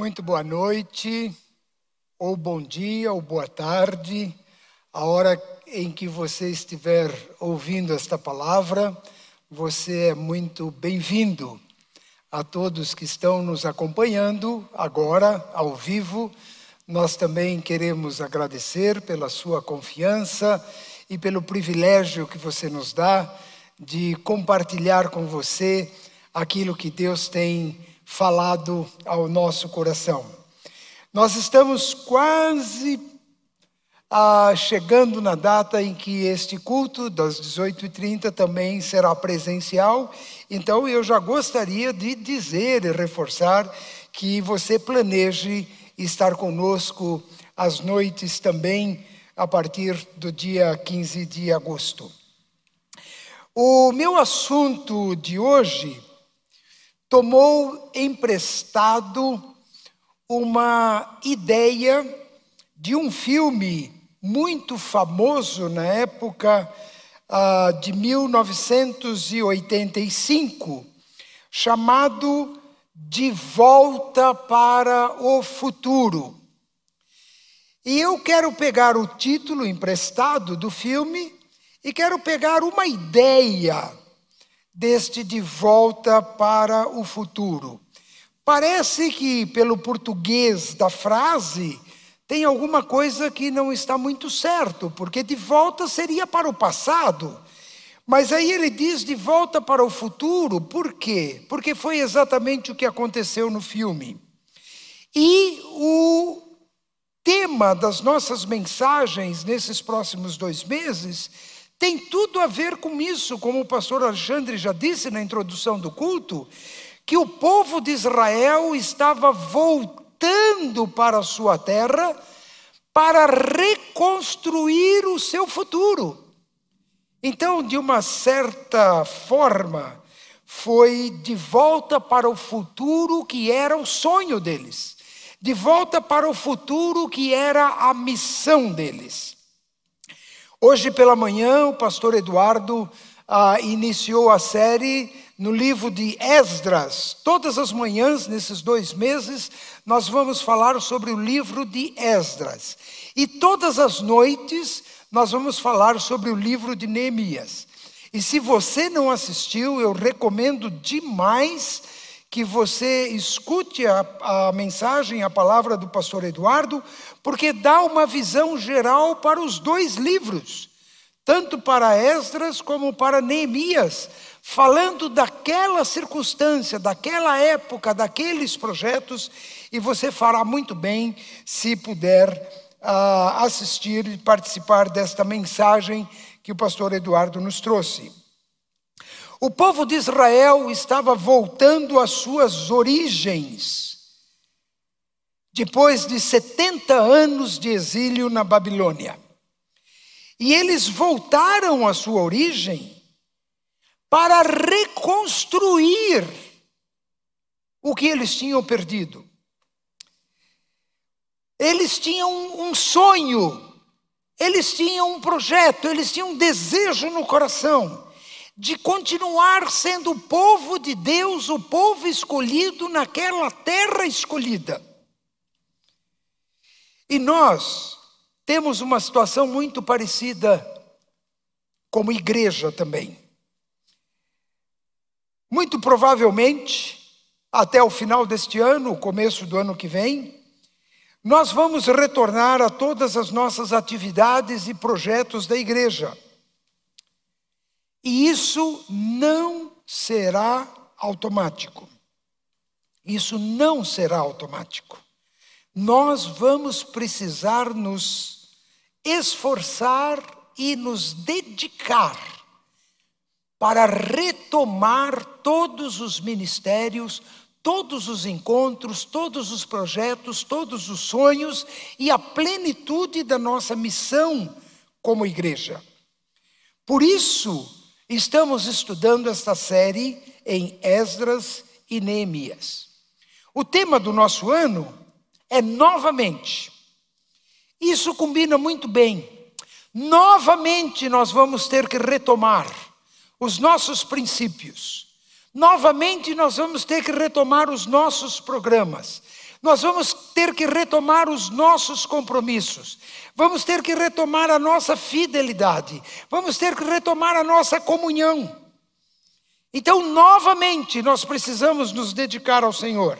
Muito boa noite, ou bom dia, ou boa tarde, a hora em que você estiver ouvindo esta palavra, você é muito bem-vindo. A todos que estão nos acompanhando agora, ao vivo, nós também queremos agradecer pela sua confiança e pelo privilégio que você nos dá de compartilhar com você aquilo que Deus tem falado ao nosso coração. Nós estamos quase ah, chegando na data em que este culto, das 18h30, também será presencial. Então, eu já gostaria de dizer e reforçar que você planeje estar conosco às noites também, a partir do dia 15 de agosto. O meu assunto de hoje tomou emprestado uma ideia de um filme muito famoso na época uh, de 1985, chamado De Volta para o Futuro. E eu quero pegar o título emprestado do filme e quero pegar uma ideia deste de volta para o futuro. Parece que, pelo português da frase, tem alguma coisa que não está muito certo, porque de volta seria para o passado. Mas aí ele diz de volta para o futuro, por quê? Porque foi exatamente o que aconteceu no filme. E o tema das nossas mensagens nesses próximos dois meses tem tudo a ver com isso, como o pastor Alexandre já disse na introdução do culto, que o povo de Israel estava voltando para a sua terra para reconstruir o seu futuro. Então, de uma certa forma, foi de volta para o futuro que era o sonho deles, de volta para o futuro que era a missão deles. Hoje pela manhã, o pastor Eduardo ah, iniciou a série no livro de Esdras. Todas as manhãs, nesses dois meses, nós vamos falar sobre o livro de Esdras. E todas as noites, nós vamos falar sobre o livro de Neemias. E se você não assistiu, eu recomendo demais que você escute a, a, mensagem, a palavra do pastor Eduardo, porque dá uma visão geral para os dois livros, tanto para Esdras como para Neemias, falando daquela circunstância, daquela época, daqueles projetos, e você fará muito bem se puder uh, assistir e participar desta mensagem que o pastor Eduardo nos trouxe. O povo de Israel estava voltando às suas origens, depois de 70 anos de exílio na Babilônia. E eles voltaram à sua origem para reconstruir o que eles tinham perdido. Eles tinham um sonho, eles tinham um projeto, eles tinham um desejo no coração de continuar sendo o povo de Deus, o povo escolhido naquela terra escolhida. E nós temos uma situação muito parecida como igreja também. Muito provavelmente, até o final deste ano, começo do ano que vem, nós vamos retornar a todas as nossas atividades e projetos da igreja. E isso não será automático. Isso não será automático. Nós vamos precisar nos esforçar e nos dedicar para retomar todos os ministérios, todos os encontros, todos os projetos, todos os sonhos e a plenitude da nossa missão como igreja. Por isso, Estamos estudando esta série em Esdras e Neemias. O tema do nosso ano é novamente. Isso combina muito bem. Novamente nós vamos ter que retomar os nossos princípios. Novamente nós vamos ter que retomar os nossos programas. Nós vamos ter que retomar os nossos compromissos, vamos ter que retomar a nossa fidelidade, vamos ter que retomar a nossa comunhão. Então, novamente, nós precisamos nos dedicar ao Senhor.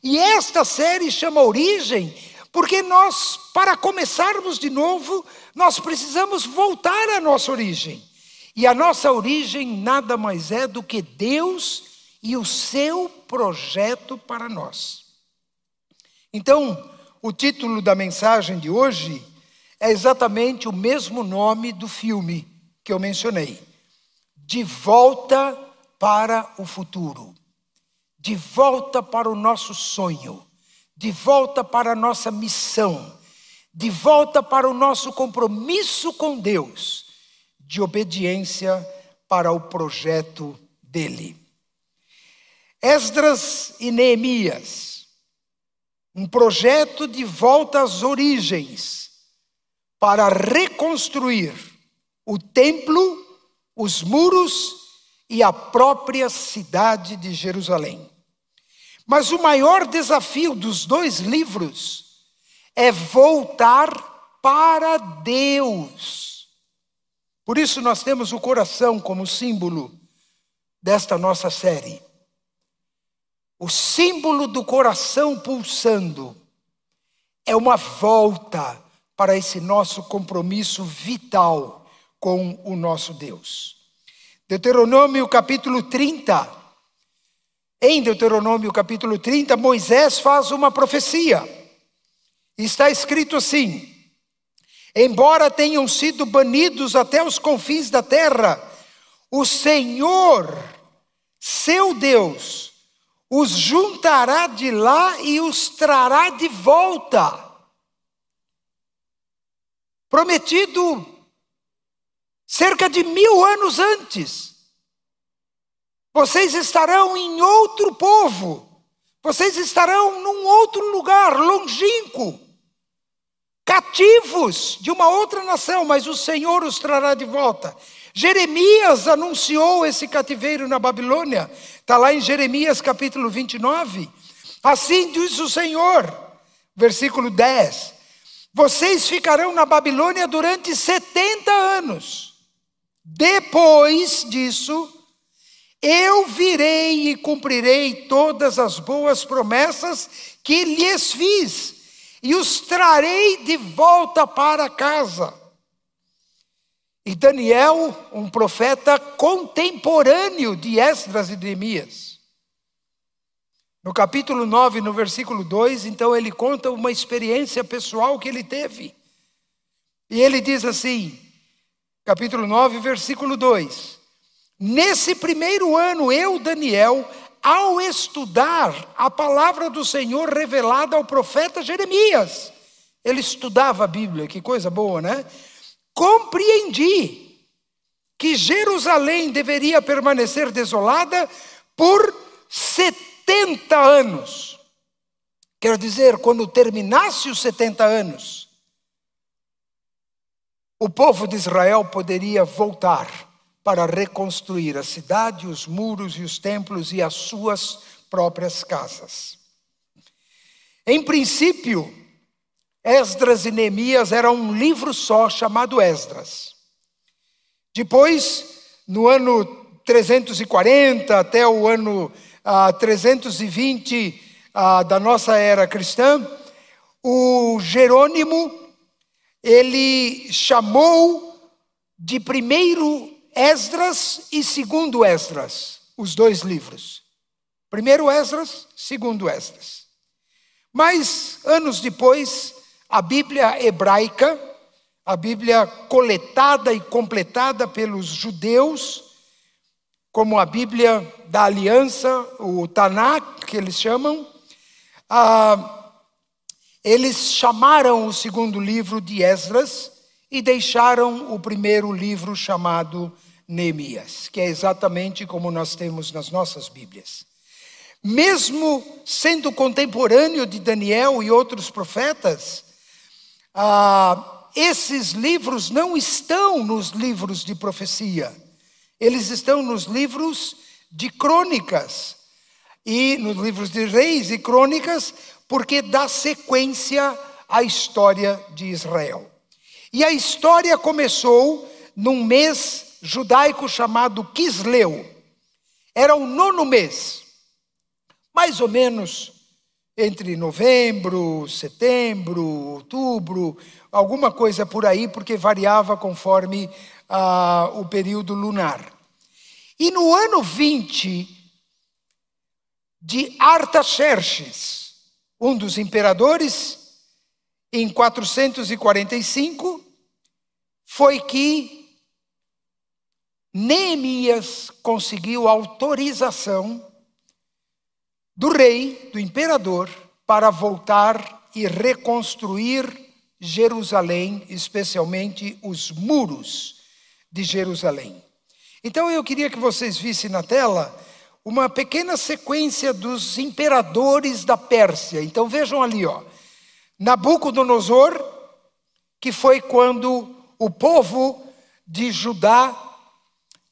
E esta série chama Origem, porque nós, para começarmos de novo, nós precisamos voltar à nossa origem. E a nossa origem nada mais é do que Deus e o seu projeto para nós. Então, o título da mensagem de hoje é exatamente o mesmo nome do filme que eu mencionei: De Volta para o Futuro, de volta para o nosso sonho, de volta para a nossa missão, de volta para o nosso compromisso com Deus, de obediência para o projeto dele. Esdras e Neemias, um projeto de volta às origens para reconstruir o templo, os muros e a própria cidade de Jerusalém. Mas o maior desafio dos dois livros é voltar para Deus. Por isso nós temos o coração como símbolo desta nossa série. O símbolo do coração pulsando é uma volta para esse nosso compromisso vital com o nosso Deus. Deuteronômio capítulo 30 em Deuteronômio capítulo 30, Moisés faz uma profecia. Está escrito assim: Embora tenham sido banidos até os confins da terra, o Senhor, seu Deus, os juntará de lá e os trará de volta. Prometido cerca de mil anos antes. Vocês estarão em outro povo, vocês estarão num outro lugar, longínquo, cativos de uma outra nação, mas o Senhor os trará de volta. Jeremias anunciou esse cativeiro na Babilônia, está lá em Jeremias capítulo 29. Assim diz o Senhor, versículo 10: Vocês ficarão na Babilônia durante 70 anos. Depois disso, eu virei e cumprirei todas as boas promessas que lhes fiz, e os trarei de volta para casa. E Daniel, um profeta contemporâneo de Esdras e Neemias. No capítulo 9, no versículo 2, então ele conta uma experiência pessoal que ele teve. E ele diz assim, capítulo 9, versículo 2: Nesse primeiro ano, eu, Daniel, ao estudar a palavra do Senhor revelada ao profeta Jeremias, ele estudava a Bíblia, que coisa boa, né? Compreendi que Jerusalém deveria permanecer desolada por 70 anos. Quer dizer, quando terminasse os 70 anos, o povo de Israel poderia voltar para reconstruir a cidade, os muros e os templos e as suas próprias casas. Em princípio, Esdras e Neemias eram um livro só chamado Esdras. Depois, no ano 340 até o ano ah, 320 ah, da nossa era cristã, o Jerônimo ele chamou de primeiro Esdras e segundo Esdras, os dois livros. Primeiro Esdras, segundo Esdras. Mas anos depois, a Bíblia hebraica, a Bíblia coletada e completada pelos judeus, como a Bíblia da Aliança, o Tanakh, que eles chamam, ah, eles chamaram o segundo livro de Esdras e deixaram o primeiro livro chamado Neemias, que é exatamente como nós temos nas nossas Bíblias. Mesmo sendo contemporâneo de Daniel e outros profetas, ah, esses livros não estão nos livros de profecia, eles estão nos livros de crônicas. e nos livros de Reis e Crônicas, porque dá sequência à história de Israel. E a história começou num mês judaico chamado Quisleu. Era o nono mês, mais ou menos entre novembro, setembro, outubro, alguma coisa por aí, porque variava conforme ah, o período lunar. E no ano 20 de Artaxerxes, um dos imperadores, em 445, foi que Neemias conseguiu autorização do rei, do imperador, para voltar e reconstruir Jerusalém, especialmente os muros de Jerusalém. Então eu queria que vocês vissem na tela uma pequena sequência dos imperadores da Pérsia. Então vejam ali, ó. Nabucodonosor, que foi quando o povo de Judá,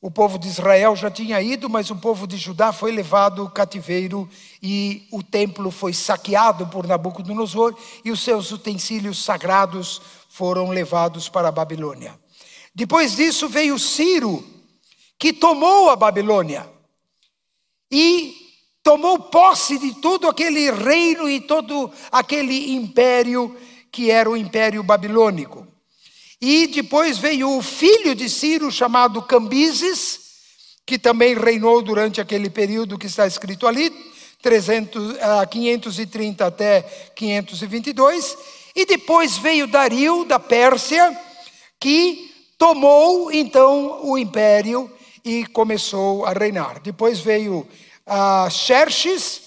o povo de Israel já tinha ido, mas o povo de Judá foi levado cativeiro e o templo foi saqueado por Nabucodonosor e os seus utensílios sagrados foram levados para a Babilônia. Depois disso veio Ciro, que tomou a Babilônia e tomou posse de todo aquele reino e todo aquele império que era o império babilônico. E depois veio o filho de Ciro, chamado Cambises, que também reinou durante aquele período que está escrito ali, 300, 530 ah, até 522. E depois veio Dario, da Pérsia, que tomou então o império e começou a reinar. Depois veio uh, Xerxes,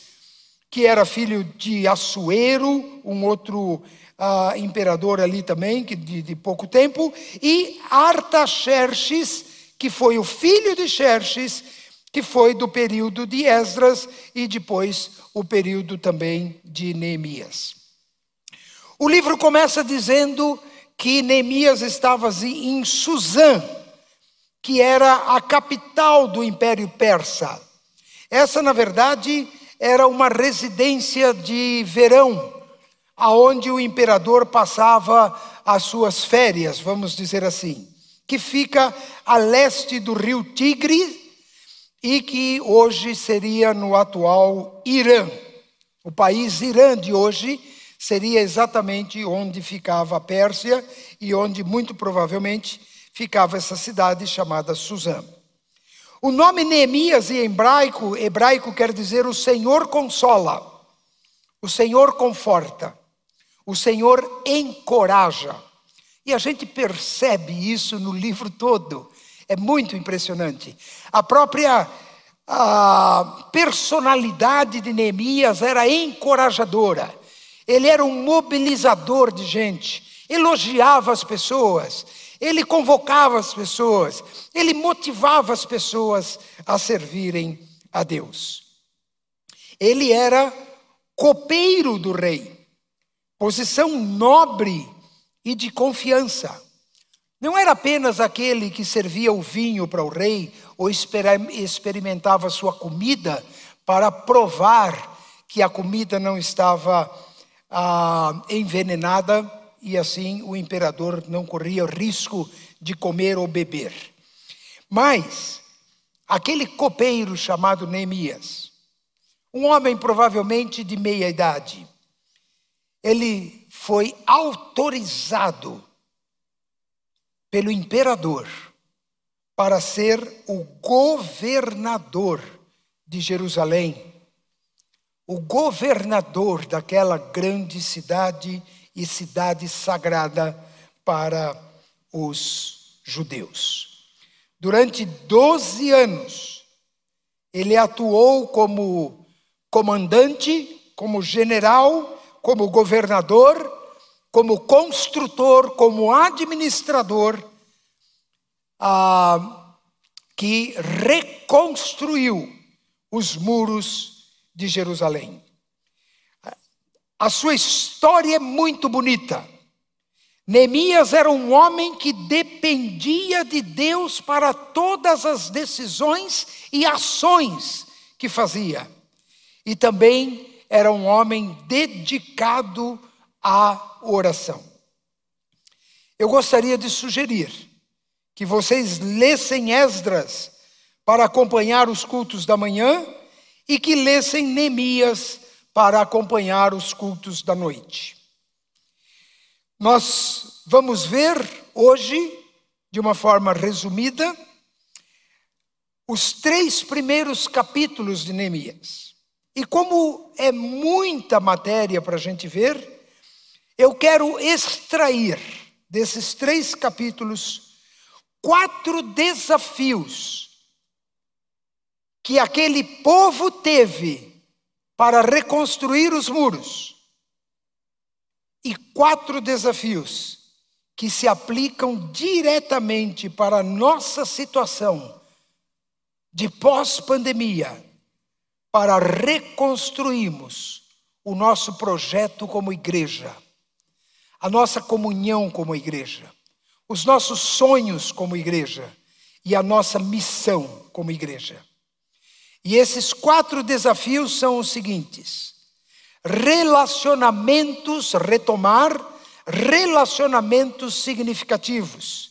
que era filho de Assuero, um outro uh, imperador ali também, que de, de pouco tempo, e Artaxerxes, que foi o filho de Xerxes, que foi do período de Esdras e depois o período também de Neemias. O livro começa dizendo que Neemias estava em Suzã, que era a capital do Império Persa. Essa, na verdade, era uma residência de verão aonde o imperador passava as suas férias, vamos dizer assim, que fica a leste do rio Tigre e que hoje seria no atual Irã. O país Irã de hoje seria exatamente onde ficava a Pérsia e onde muito provavelmente ficava essa cidade chamada Suzã. O nome Neemias em hebraico, hebraico quer dizer o Senhor consola, o Senhor conforta. O Senhor encoraja. E a gente percebe isso no livro todo. É muito impressionante. A própria a personalidade de Neemias era encorajadora. Ele era um mobilizador de gente, elogiava as pessoas, ele convocava as pessoas, ele motivava as pessoas a servirem a Deus. Ele era copeiro do rei posição nobre e de confiança. Não era apenas aquele que servia o vinho para o rei ou experimentava sua comida para provar que a comida não estava ah, envenenada e assim o imperador não corria risco de comer ou beber. Mas aquele copeiro chamado Neemias, um homem provavelmente de meia idade, ele foi autorizado pelo imperador para ser o governador de Jerusalém, o governador daquela grande cidade e cidade sagrada para os judeus. Durante 12 anos, ele atuou como comandante, como general como governador, como construtor, como administrador, ah, que reconstruiu os muros de Jerusalém. A sua história é muito bonita. Neemias era um homem que dependia de Deus para todas as decisões e ações que fazia. e também era um homem dedicado à oração. Eu gostaria de sugerir que vocês lessem Esdras para acompanhar os cultos da manhã e que lessem Neemias para acompanhar os cultos da noite. Nós vamos ver hoje, de uma forma resumida, os três primeiros capítulos de Neemias. E como é muita matéria para a gente ver, eu quero extrair desses três capítulos quatro desafios que aquele povo teve para reconstruir os muros. E quatro desafios que se aplicam diretamente para a nossa situação de pós-pandemia para reconstruirmos o nosso projeto como igreja, a nossa comunhão como igreja, os nossos sonhos como igreja e a nossa missão como igreja. E esses quatro desafios são os seguintes: relacionamentos, retomar relacionamentos significativos.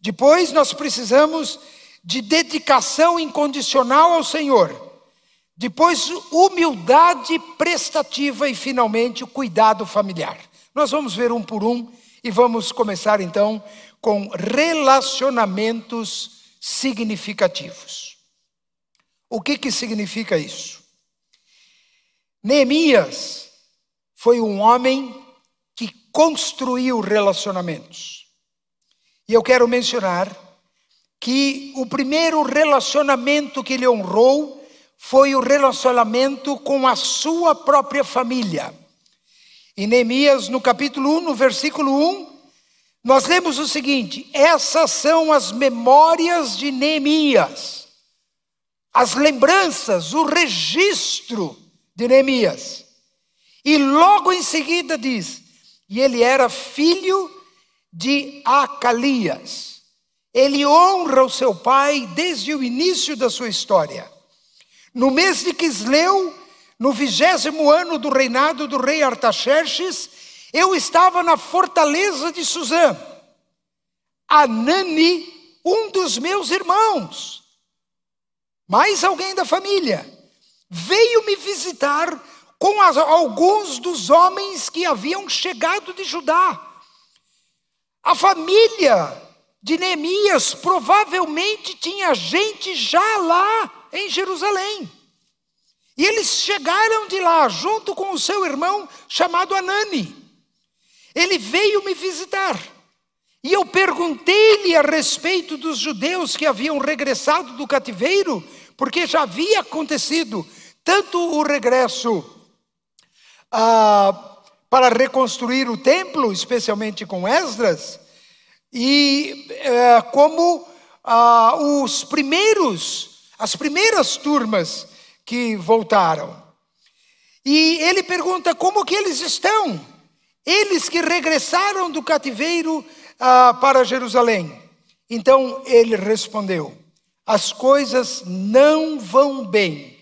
Depois nós precisamos de dedicação incondicional ao Senhor. Depois, humildade prestativa e, finalmente, o cuidado familiar. Nós vamos ver um por um e vamos começar então com relacionamentos significativos. O que, que significa isso? Neemias foi um homem que construiu relacionamentos. E eu quero mencionar que o primeiro relacionamento que ele honrou foi o relacionamento com a sua própria família. Em Neemias, no capítulo 1, no versículo 1, nós lemos o seguinte: essas são as memórias de Neemias, as lembranças, o registro de Neemias. E logo em seguida diz: e ele era filho de Acalias. Ele honra o seu pai desde o início da sua história. No mês de Quisleu, no vigésimo ano do reinado do rei Artaxerxes, eu estava na fortaleza de Suzã. Anani, um dos meus irmãos, mais alguém da família, veio me visitar com as, alguns dos homens que haviam chegado de Judá. A família de Neemias provavelmente tinha gente já lá em Jerusalém. E eles chegaram de lá junto com o seu irmão chamado Anani. Ele veio me visitar. E eu perguntei-lhe a respeito dos judeus que haviam regressado do cativeiro, porque já havia acontecido tanto o regresso ah, para reconstruir o templo, especialmente com Esdras, e é, como ah, os primeiros, as primeiras turmas que voltaram. E ele pergunta como que eles estão, eles que regressaram do cativeiro ah, para Jerusalém. Então ele respondeu: as coisas não vão bem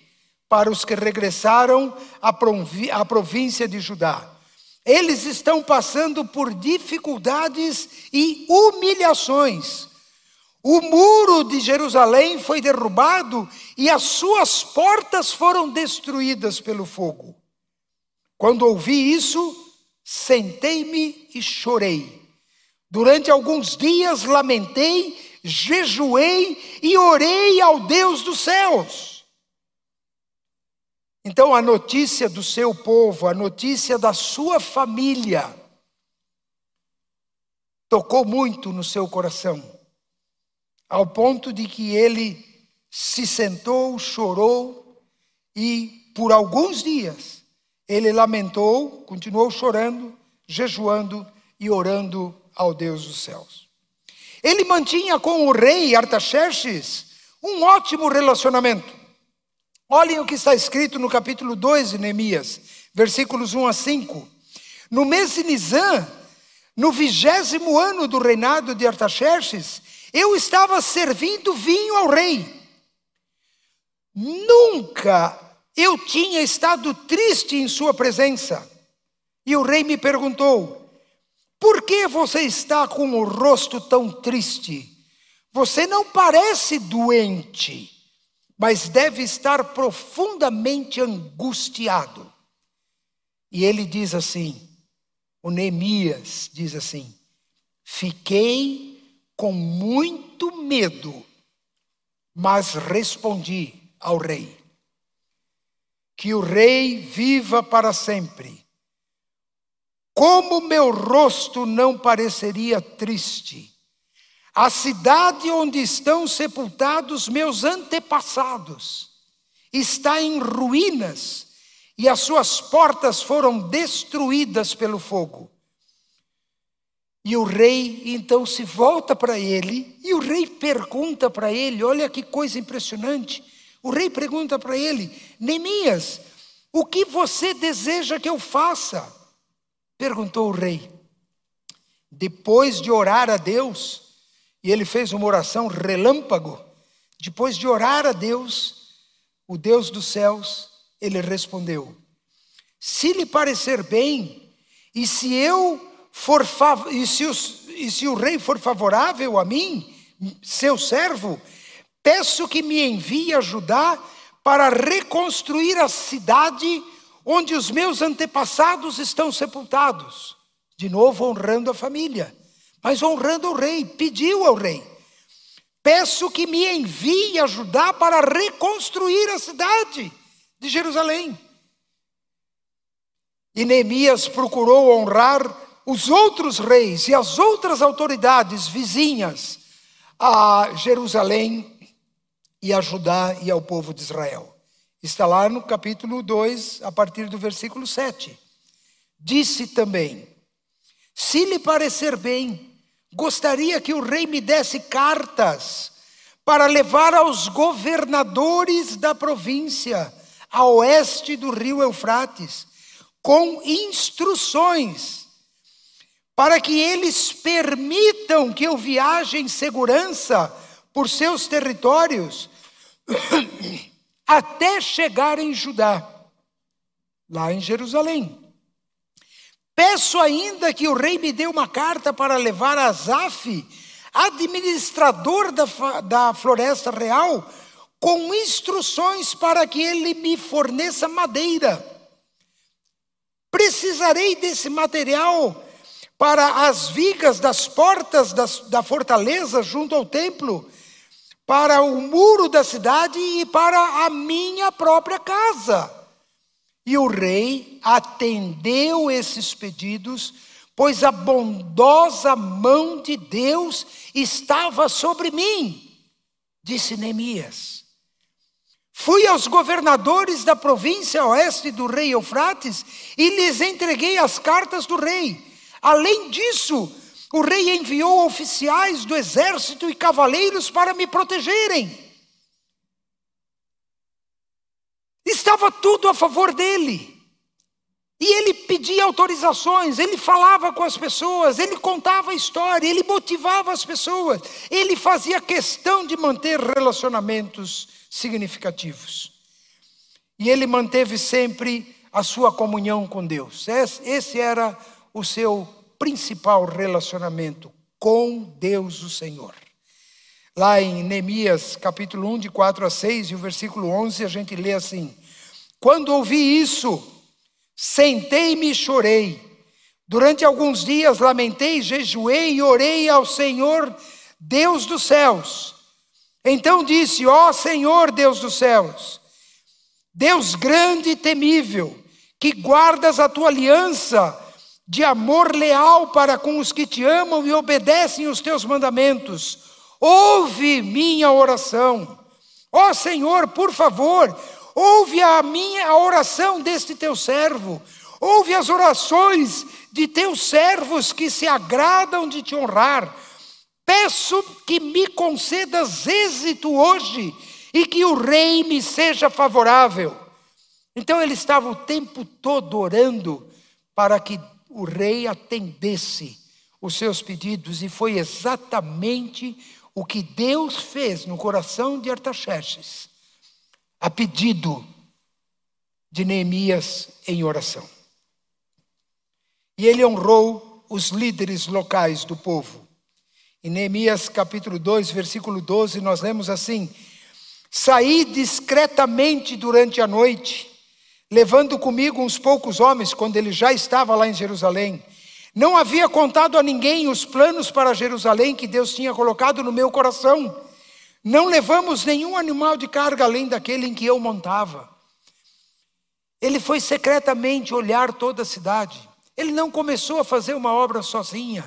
para os que regressaram à província de Judá. Eles estão passando por dificuldades e humilhações. O muro de Jerusalém foi derrubado e as suas portas foram destruídas pelo fogo. Quando ouvi isso, sentei-me e chorei. Durante alguns dias lamentei, jejuei e orei ao Deus dos céus. Então, a notícia do seu povo, a notícia da sua família, tocou muito no seu coração, ao ponto de que ele se sentou, chorou e, por alguns dias, ele lamentou, continuou chorando, jejuando e orando ao Deus dos céus. Ele mantinha com o rei Artaxerxes um ótimo relacionamento. Olhem o que está escrito no capítulo 2 de Neemias, versículos 1 a 5. No mês de Nisan, no vigésimo ano do reinado de Artaxerxes, eu estava servindo vinho ao rei. Nunca eu tinha estado triste em sua presença. E o rei me perguntou: Por que você está com o rosto tão triste? Você não parece doente, mas deve estar profundamente angustiado. E ele diz assim: o Neemias diz assim: Fiquei com muito medo, mas respondi ao rei: Que o rei viva para sempre. Como meu rosto não pareceria triste? A cidade onde estão sepultados meus antepassados está em ruínas e as suas portas foram destruídas pelo fogo. E o rei então se volta para ele, e o rei pergunta para ele: olha que coisa impressionante. O rei pergunta para ele: Neemias, o que você deseja que eu faça? Perguntou o rei. Depois de orar a Deus, e ele fez uma oração relâmpago, depois de orar a Deus, o Deus dos céus, ele respondeu: Se lhe parecer bem, e se eu for e se, os, e se o rei for favorável a mim, seu servo, peço que me envie ajudar para reconstruir a cidade onde os meus antepassados estão sepultados. De novo honrando a família, mas honrando o rei, pediu ao rei. Peço que me envie ajudar para reconstruir a cidade de Jerusalém. E Neemias procurou honrar os outros reis e as outras autoridades vizinhas a Jerusalém e a Judá e ao povo de Israel. Está lá no capítulo 2, a partir do versículo 7. Disse também: Se lhe parecer bem, gostaria que o rei me desse cartas para levar aos governadores da província a oeste do rio Eufrates, com instruções para que eles permitam que eu viaje em segurança por seus territórios até chegar em Judá, lá em Jerusalém. Peço ainda que o rei me dê uma carta para levar a Zaf, administrador da, da floresta real, com instruções para que ele me forneça madeira. Precisarei desse material para as vigas das portas das, da fortaleza junto ao templo, para o muro da cidade e para a minha própria casa. E o rei atendeu esses pedidos, pois a bondosa mão de Deus estava sobre mim, disse Neemias. Fui aos governadores da província oeste do rei Eufrates e lhes entreguei as cartas do rei. Além disso, o rei enviou oficiais do exército e cavaleiros para me protegerem. Estava tudo a favor dele. E ele pedia autorizações, ele falava com as pessoas, ele contava a história, ele motivava as pessoas, ele fazia questão de manter relacionamentos significativos. E ele manteve sempre a sua comunhão com Deus. Esse era o seu principal relacionamento com Deus, o Senhor. Lá em Neemias, capítulo 1, de 4 a 6, e o versículo 11, a gente lê assim: Quando ouvi isso, sentei-me e chorei. Durante alguns dias lamentei, jejuei e orei ao Senhor, Deus dos céus. Então disse: Ó Senhor Deus dos céus, Deus grande e temível, que guardas a tua aliança de amor leal para com os que te amam e obedecem os teus mandamentos, ouve minha oração. Ó Senhor, por favor, ouve a minha oração deste teu servo, ouve as orações de teus servos que se agradam de te honrar Peço que me concedas êxito hoje e que o rei me seja favorável. Então ele estava o tempo todo orando para que o rei atendesse os seus pedidos, e foi exatamente o que Deus fez no coração de Artaxerxes, a pedido de Neemias em oração. E ele honrou os líderes locais do povo. Em Neemias capítulo 2, versículo 12, nós lemos assim: Saí discretamente durante a noite, levando comigo uns poucos homens, quando ele já estava lá em Jerusalém. Não havia contado a ninguém os planos para Jerusalém que Deus tinha colocado no meu coração. Não levamos nenhum animal de carga além daquele em que eu montava. Ele foi secretamente olhar toda a cidade. Ele não começou a fazer uma obra sozinha,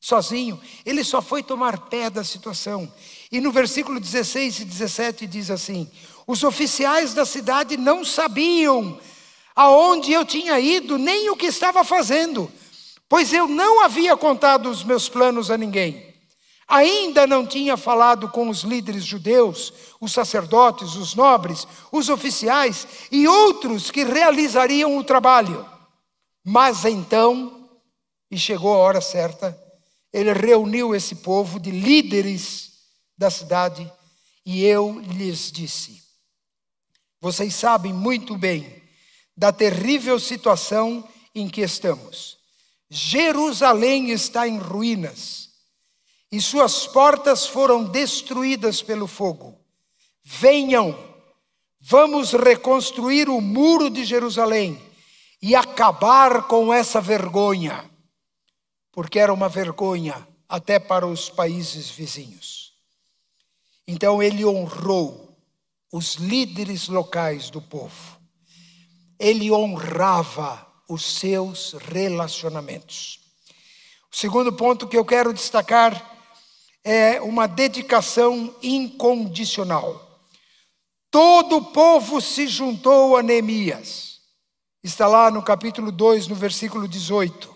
sozinho. Ele só foi tomar pé da situação. E no versículo 16 e 17 diz assim: Os oficiais da cidade não sabiam aonde eu tinha ido, nem o que estava fazendo, pois eu não havia contado os meus planos a ninguém. Ainda não tinha falado com os líderes judeus, os sacerdotes, os nobres, os oficiais e outros que realizariam o trabalho. Mas então, e chegou a hora certa, ele reuniu esse povo de líderes da cidade e eu lhes disse: Vocês sabem muito bem da terrível situação em que estamos. Jerusalém está em ruínas e suas portas foram destruídas pelo fogo. Venham, vamos reconstruir o muro de Jerusalém e acabar com essa vergonha, porque era uma vergonha até para os países vizinhos. Então ele honrou os líderes locais do povo, ele honrava os seus relacionamentos. O segundo ponto que eu quero destacar é uma dedicação incondicional. Todo o povo se juntou a Neemias. Está lá no capítulo 2, no versículo 18.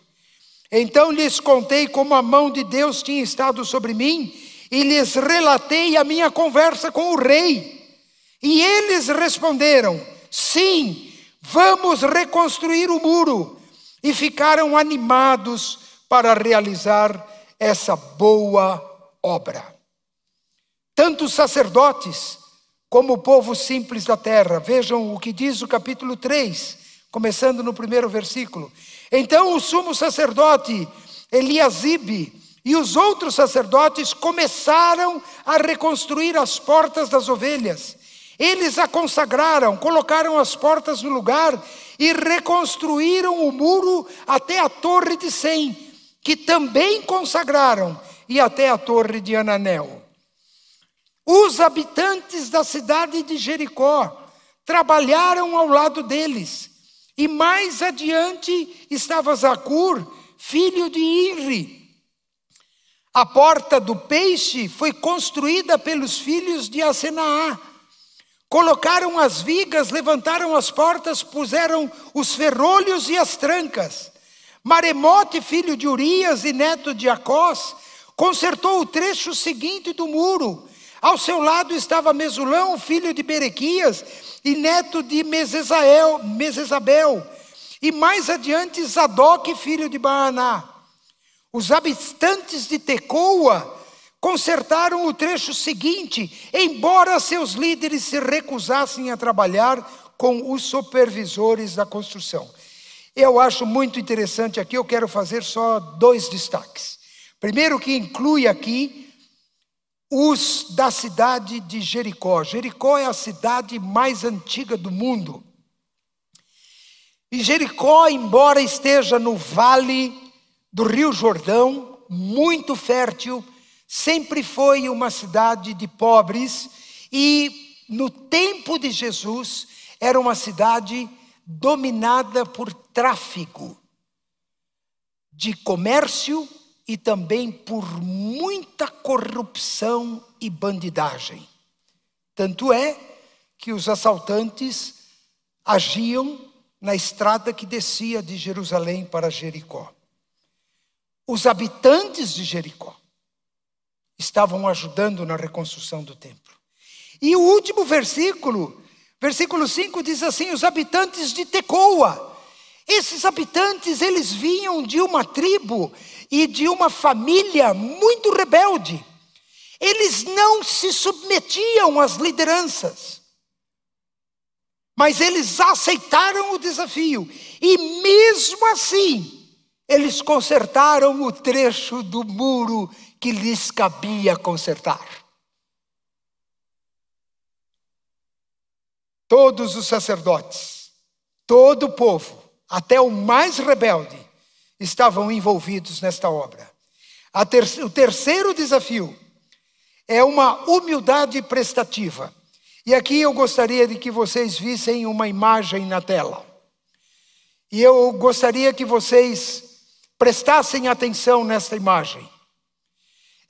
Então lhes contei como a mão de Deus tinha estado sobre mim e lhes relatei a minha conversa com o rei. E eles responderam: Sim, vamos reconstruir o muro. E ficaram animados para realizar essa boa obra. Tanto os sacerdotes como o povo simples da terra. Vejam o que diz o capítulo 3, começando no primeiro versículo. Então o sumo sacerdote Eliasibe e os outros sacerdotes começaram a reconstruir as portas das ovelhas. Eles a consagraram, colocaram as portas no lugar e reconstruíram o muro até a torre de Sem, que também consagraram e até a torre de Ananel. Os habitantes da cidade de Jericó trabalharam ao lado deles, e mais adiante estava Zacur, filho de Irri. A porta do peixe foi construída pelos filhos de Asenaá. Colocaram as vigas, levantaram as portas, puseram os ferrolhos e as trancas. Maremote, filho de Urias e neto de Acós, consertou o trecho seguinte do muro. Ao seu lado estava Mesulão, filho de Berequias e neto de Mesezael, Mesesabel. E mais adiante Zadok, filho de Baaná. Os habitantes de Tecoa consertaram o trecho seguinte, embora seus líderes se recusassem a trabalhar com os supervisores da construção. Eu acho muito interessante aqui, eu quero fazer só dois destaques. Primeiro, que inclui aqui os da cidade de Jericó. Jericó é a cidade mais antiga do mundo. E Jericó, embora esteja no vale do Rio Jordão, muito fértil, sempre foi uma cidade de pobres e no tempo de Jesus era uma cidade dominada por tráfico de comércio e também por muita corrupção e bandidagem. Tanto é que os assaltantes agiam na estrada que descia de Jerusalém para Jericó. Os habitantes de Jericó estavam ajudando na reconstrução do templo. E o último versículo, versículo 5 diz assim: os habitantes de Tecoa. Esses habitantes, eles vinham de uma tribo e de uma família muito rebelde. Eles não se submetiam às lideranças. Mas eles aceitaram o desafio. E mesmo assim, eles consertaram o trecho do muro que lhes cabia consertar. Todos os sacerdotes, todo o povo, até o mais rebelde, estavam envolvidos nesta obra. Ter o terceiro desafio é uma humildade prestativa. E aqui eu gostaria de que vocês vissem uma imagem na tela. E eu gostaria que vocês prestassem atenção nesta imagem.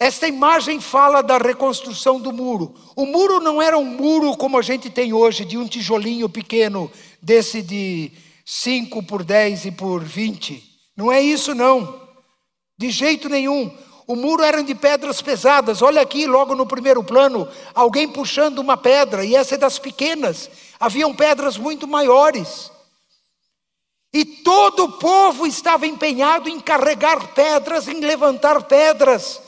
Esta imagem fala da reconstrução do muro. O muro não era um muro como a gente tem hoje, de um tijolinho pequeno, desse de 5 por 10 e por 20. Não é isso, não. De jeito nenhum. O muro era de pedras pesadas. Olha aqui, logo no primeiro plano, alguém puxando uma pedra, e essa é das pequenas. Haviam pedras muito maiores. E todo o povo estava empenhado em carregar pedras, em levantar pedras,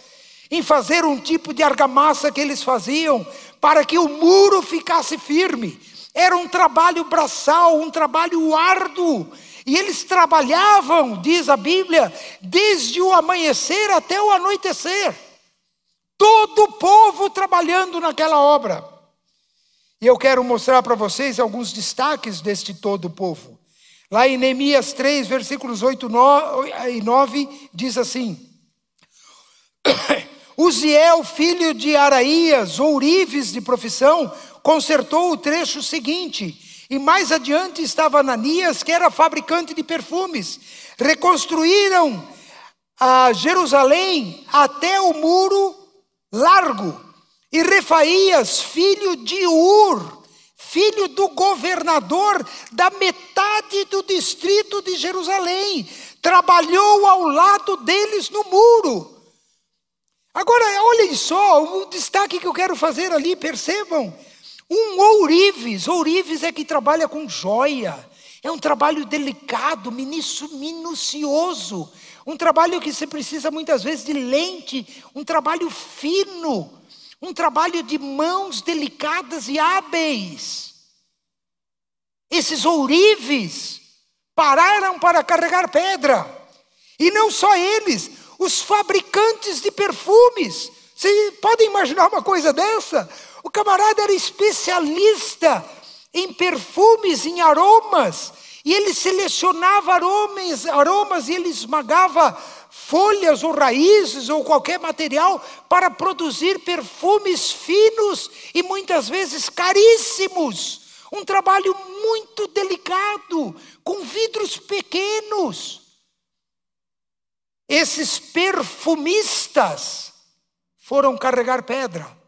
em fazer um tipo de argamassa que eles faziam para que o muro ficasse firme. Era um trabalho braçal, um trabalho árduo. E eles trabalhavam, diz a Bíblia, desde o amanhecer até o anoitecer. Todo o povo trabalhando naquela obra. E eu quero mostrar para vocês alguns destaques deste todo o povo. Lá em Neemias 3, versículos 8 e 9, diz assim: Uziel, filho de Araías, ourives de profissão, consertou o trecho seguinte e mais adiante estava Ananias, que era fabricante de perfumes. Reconstruíram a Jerusalém até o muro largo. E Refaías, filho de Ur, filho do governador da metade do distrito de Jerusalém, trabalhou ao lado deles no muro. Agora, olhem só, um destaque que eu quero fazer ali, percebam. Um ourives, ourives é que trabalha com joia. É um trabalho delicado, minucioso. Um trabalho que você precisa muitas vezes de lente, um trabalho fino, um trabalho de mãos delicadas e hábeis. Esses ourives pararam para carregar pedra. E não só eles, os fabricantes de perfumes. Você pode imaginar uma coisa dessa? O camarada era especialista em perfumes, em aromas, e ele selecionava aromas, aromas e ele esmagava folhas ou raízes ou qualquer material para produzir perfumes finos e muitas vezes caríssimos. Um trabalho muito delicado, com vidros pequenos. Esses perfumistas foram carregar pedra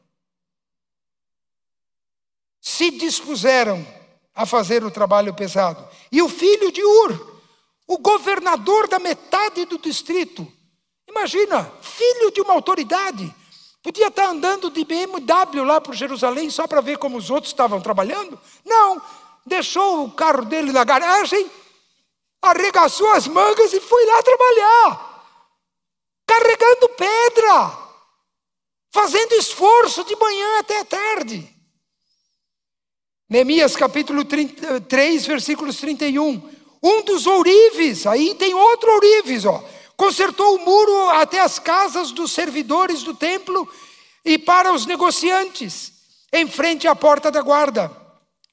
se dispuseram a fazer o trabalho pesado. E o filho de Ur, o governador da metade do distrito, imagina, filho de uma autoridade, podia estar andando de BMW lá por Jerusalém só para ver como os outros estavam trabalhando? Não, deixou o carro dele na garagem, arregaçou as mangas e foi lá trabalhar, carregando pedra, fazendo esforço de manhã até tarde. Neemias capítulo 30, 3, versículos 31. Um dos ourives, aí tem outro ourives, ó, consertou o muro até as casas dos servidores do templo e para os negociantes, em frente à porta da guarda.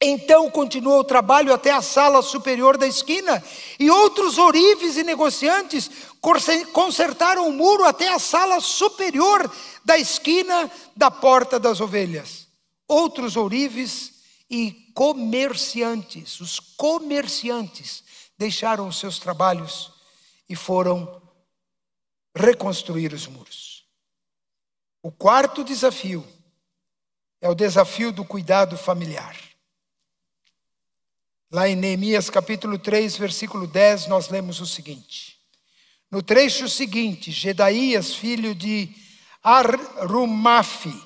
Então continuou o trabalho até a sala superior da esquina, e outros ourives e negociantes consertaram o muro até a sala superior da esquina da porta das ovelhas. Outros ourives e comerciantes. Os comerciantes deixaram os seus trabalhos e foram reconstruir os muros. O quarto desafio é o desafio do cuidado familiar. Lá em Neemias capítulo 3, versículo 10, nós lemos o seguinte: No trecho seguinte, Gedaías, filho de Arrumafi,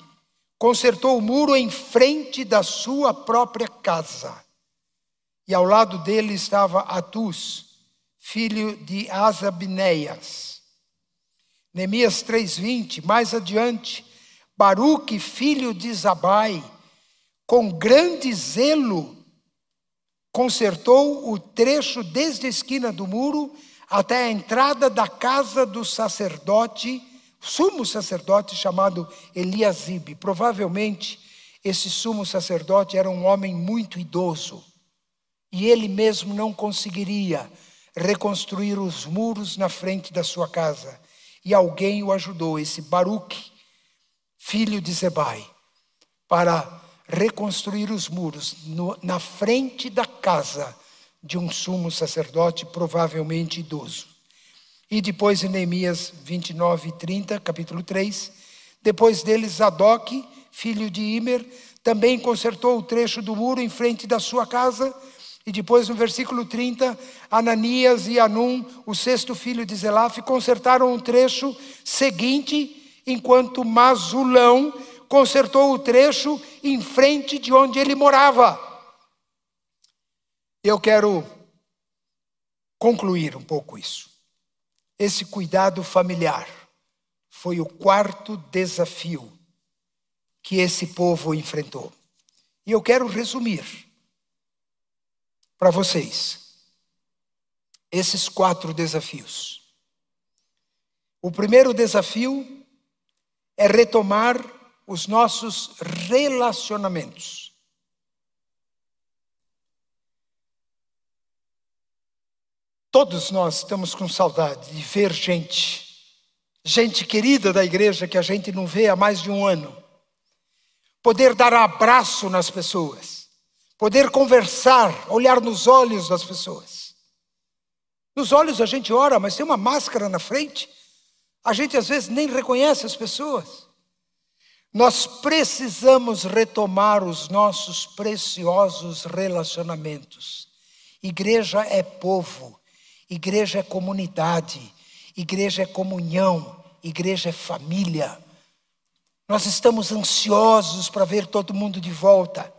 consertou o muro em frente da sua própria casa. E ao lado dele estava Atus, filho de Asabineias. Neemias 3:20, mais adiante, Baruque, filho de Zabai, com grande zelo consertou o trecho desde a esquina do muro até a entrada da casa do sacerdote, sumo sacerdote chamado Eliasibe. Provavelmente esse sumo sacerdote era um homem muito idoso e ele mesmo não conseguiria reconstruir os muros na frente da sua casa. E alguém o ajudou, esse Baruque, filho de Zebai, para reconstruir os muros no, na frente da casa de um sumo sacerdote, provavelmente idoso. E depois em Neemias 29 e 30, capítulo 3, depois deles Zadok, filho de Imer, também consertou o trecho do muro em frente da sua casa. E depois no versículo 30, Ananias e Anum, o sexto filho de Zelaf, consertaram um trecho seguinte, enquanto Mazulão consertou o trecho em frente de onde ele morava. Eu quero concluir um pouco isso. Esse cuidado familiar foi o quarto desafio que esse povo enfrentou. E eu quero resumir para vocês esses quatro desafios. O primeiro desafio é retomar os nossos relacionamentos. Todos nós estamos com saudade de ver gente, gente querida da igreja que a gente não vê há mais de um ano, poder dar abraço nas pessoas, poder conversar, olhar nos olhos das pessoas. Nos olhos a gente ora, mas tem uma máscara na frente, a gente às vezes nem reconhece as pessoas. Nós precisamos retomar os nossos preciosos relacionamentos. Igreja é povo, igreja é comunidade, igreja é comunhão, igreja é família. Nós estamos ansiosos para ver todo mundo de volta,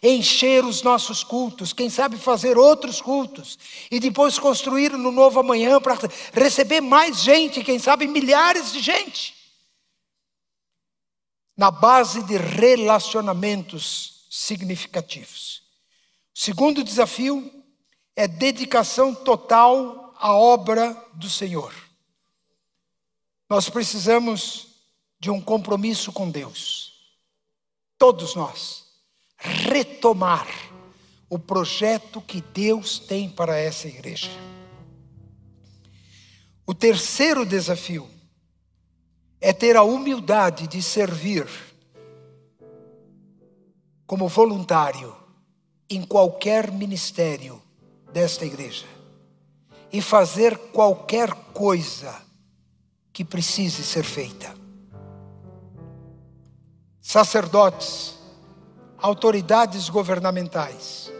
encher os nossos cultos, quem sabe fazer outros cultos, e depois construir no novo amanhã para receber mais gente, quem sabe milhares de gente na base de relacionamentos significativos. O segundo desafio é dedicação total à obra do Senhor. Nós precisamos de um compromisso com Deus. Todos nós retomar o projeto que Deus tem para essa igreja. O terceiro desafio é ter a humildade de servir como voluntário em qualquer ministério desta igreja e fazer qualquer coisa que precise ser feita. Sacerdotes, autoridades governamentais,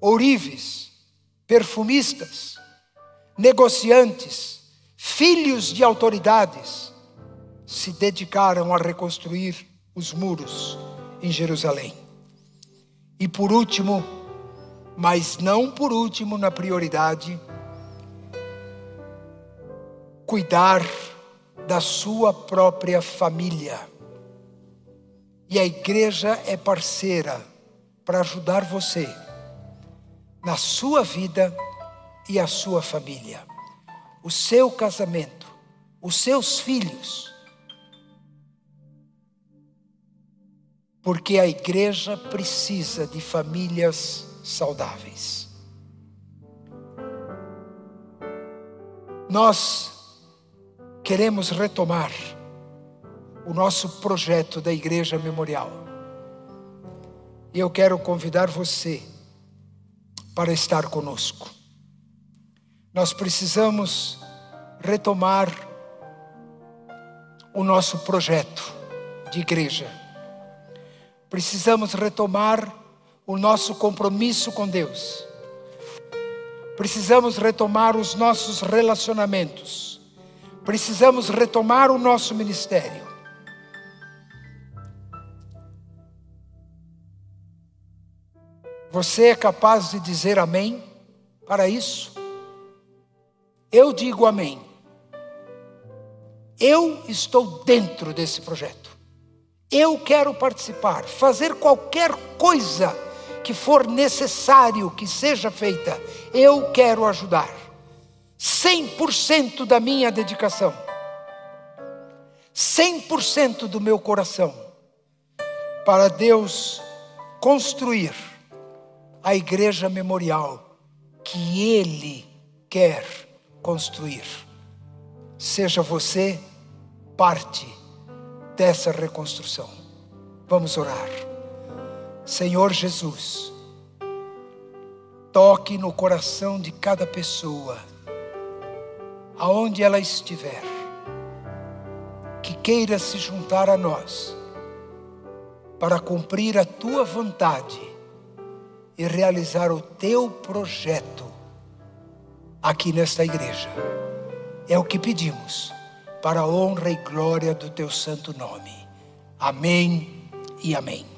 ourives, perfumistas, negociantes, filhos de autoridades, se dedicaram a reconstruir os muros em Jerusalém. E por último, mas não por último na prioridade, cuidar da sua própria família. E a igreja é parceira para ajudar você na sua vida e a sua família, o seu casamento, os seus filhos porque a igreja precisa de famílias saudáveis. Nós queremos retomar o nosso projeto da Igreja Memorial. E eu quero convidar você para estar conosco. Nós precisamos retomar o nosso projeto de igreja Precisamos retomar o nosso compromisso com Deus. Precisamos retomar os nossos relacionamentos. Precisamos retomar o nosso ministério. Você é capaz de dizer amém para isso? Eu digo amém. Eu estou dentro desse projeto. Eu quero participar, fazer qualquer coisa que for necessário que seja feita, eu quero ajudar. 100% da minha dedicação, 100% do meu coração, para Deus construir a igreja memorial que Ele quer construir. Seja você parte dessa reconstrução. Vamos orar. Senhor Jesus, toque no coração de cada pessoa, aonde ela estiver, que queira se juntar a nós, para cumprir a tua vontade e realizar o teu projeto aqui nesta igreja. É o que pedimos, para a honra e glória do teu santo nome. Amém e amém.